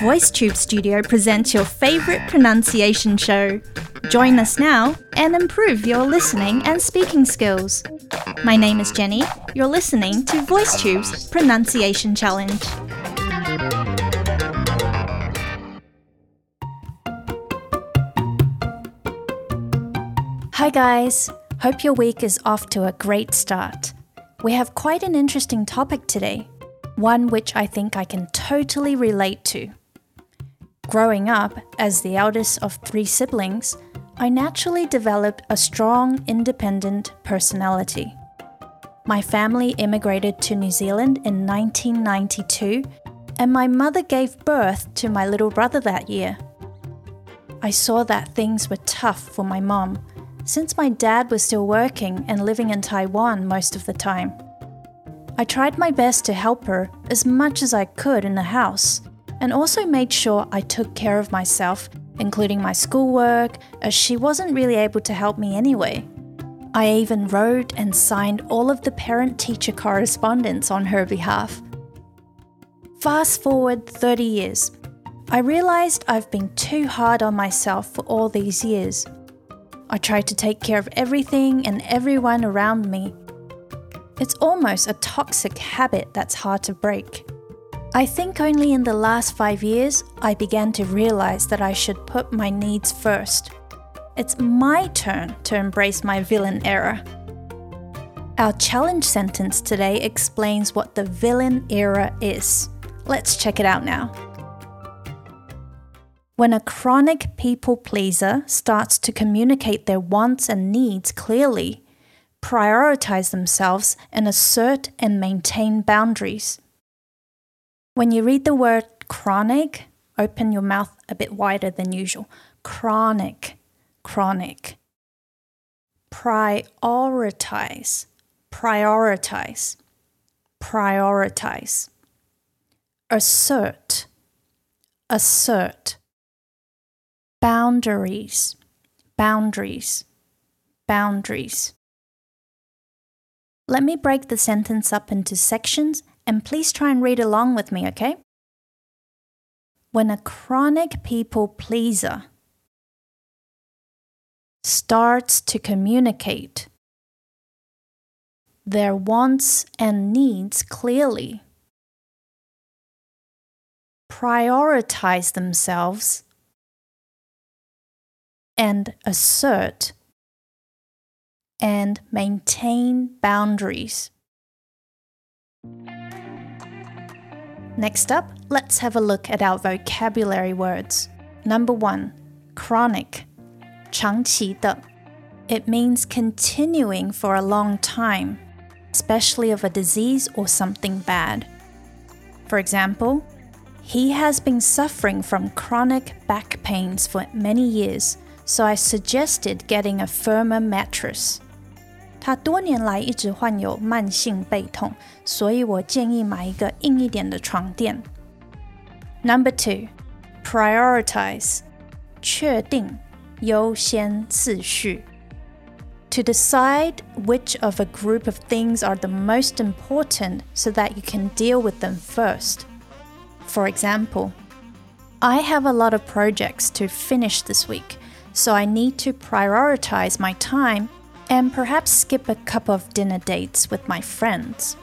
VoiceTube Studio presents your favorite pronunciation show. Join us now and improve your listening and speaking skills. My name is Jenny. You're listening to VoiceTube's Pronunciation Challenge. Hi, guys. Hope your week is off to a great start. We have quite an interesting topic today, one which I think I can totally relate to. Growing up as the eldest of three siblings, I naturally developed a strong, independent personality. My family immigrated to New Zealand in 1992, and my mother gave birth to my little brother that year. I saw that things were tough for my mom since my dad was still working and living in Taiwan most of the time. I tried my best to help her as much as I could in the house, and also made sure I took care of myself, including my schoolwork, as she wasn't really able to help me anyway. I even wrote and signed all of the parent teacher correspondence on her behalf. Fast forward 30 years. I realized I've been too hard on myself for all these years. I tried to take care of everything and everyone around me. It's almost a toxic habit that's hard to break. I think only in the last five years I began to realize that I should put my needs first. It's my turn to embrace my villain era. Our challenge sentence today explains what the villain era is. Let's check it out now. When a chronic people pleaser starts to communicate their wants and needs clearly, prioritize themselves, and assert and maintain boundaries. When you read the word chronic, open your mouth a bit wider than usual. Chronic, chronic. Prioritize, prioritize, prioritize. Assert, assert boundaries, boundaries, boundaries. Let me break the sentence up into sections and please try and read along with me, okay? When a chronic people pleaser starts to communicate their wants and needs clearly, prioritize themselves and assert and maintain boundaries. Next up, let's have a look at our vocabulary words. Number one, chronic, 长期的. It means continuing for a long time, especially of a disease or something bad. For example, he has been suffering from chronic back pains for many years so I suggested getting a firmer mattress. 他多年来一直患有慢性背痛，所以我建议买一个硬一点的床垫。Number two, prioritize，确定优先次序。To decide which of a group of things are the most important so that you can deal with them first. For example, I have a lot of projects to finish this week so I need to prioritize my time and perhaps skip a couple of dinner dates with my friends.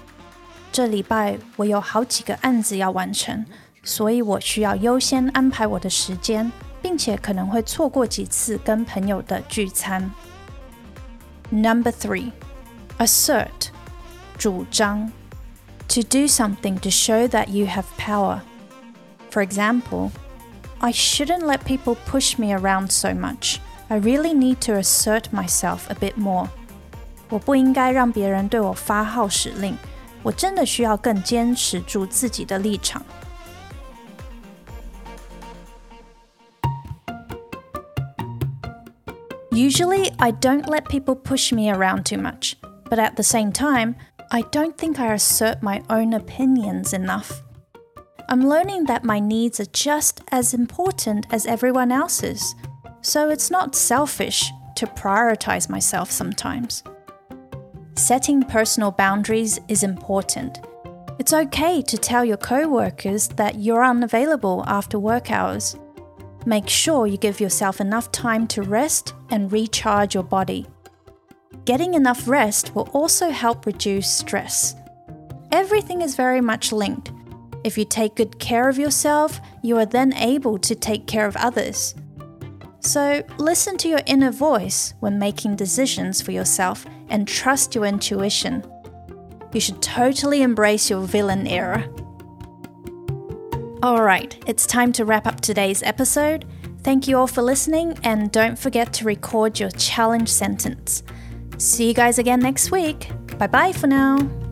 这礼拜我有好几个案子要完成，所以我需要优先安排我的时间，并且可能会错过几次跟朋友的聚餐。Number three, assert, 主张 to do something to show that you have power. For example, I shouldn't let people push me around so much. I really need to assert myself a bit more. 我不应该让别人对我发号施令，我真的需要更坚持住自己的立场。Usually, I don't let people push me around too much, but at the same time, I don't think I assert my own opinions enough. I'm learning that my needs are just as important as everyone else's, so it's not selfish to prioritize myself sometimes. Setting personal boundaries is important. It's okay to tell your co workers that you're unavailable after work hours. Make sure you give yourself enough time to rest and recharge your body. Getting enough rest will also help reduce stress. Everything is very much linked. If you take good care of yourself, you are then able to take care of others. So, listen to your inner voice when making decisions for yourself and trust your intuition. You should totally embrace your villain era. Alright, it's time to wrap up today's episode. Thank you all for listening, and don't forget to record your challenge sentence. See you guys again next week. Bye bye for now.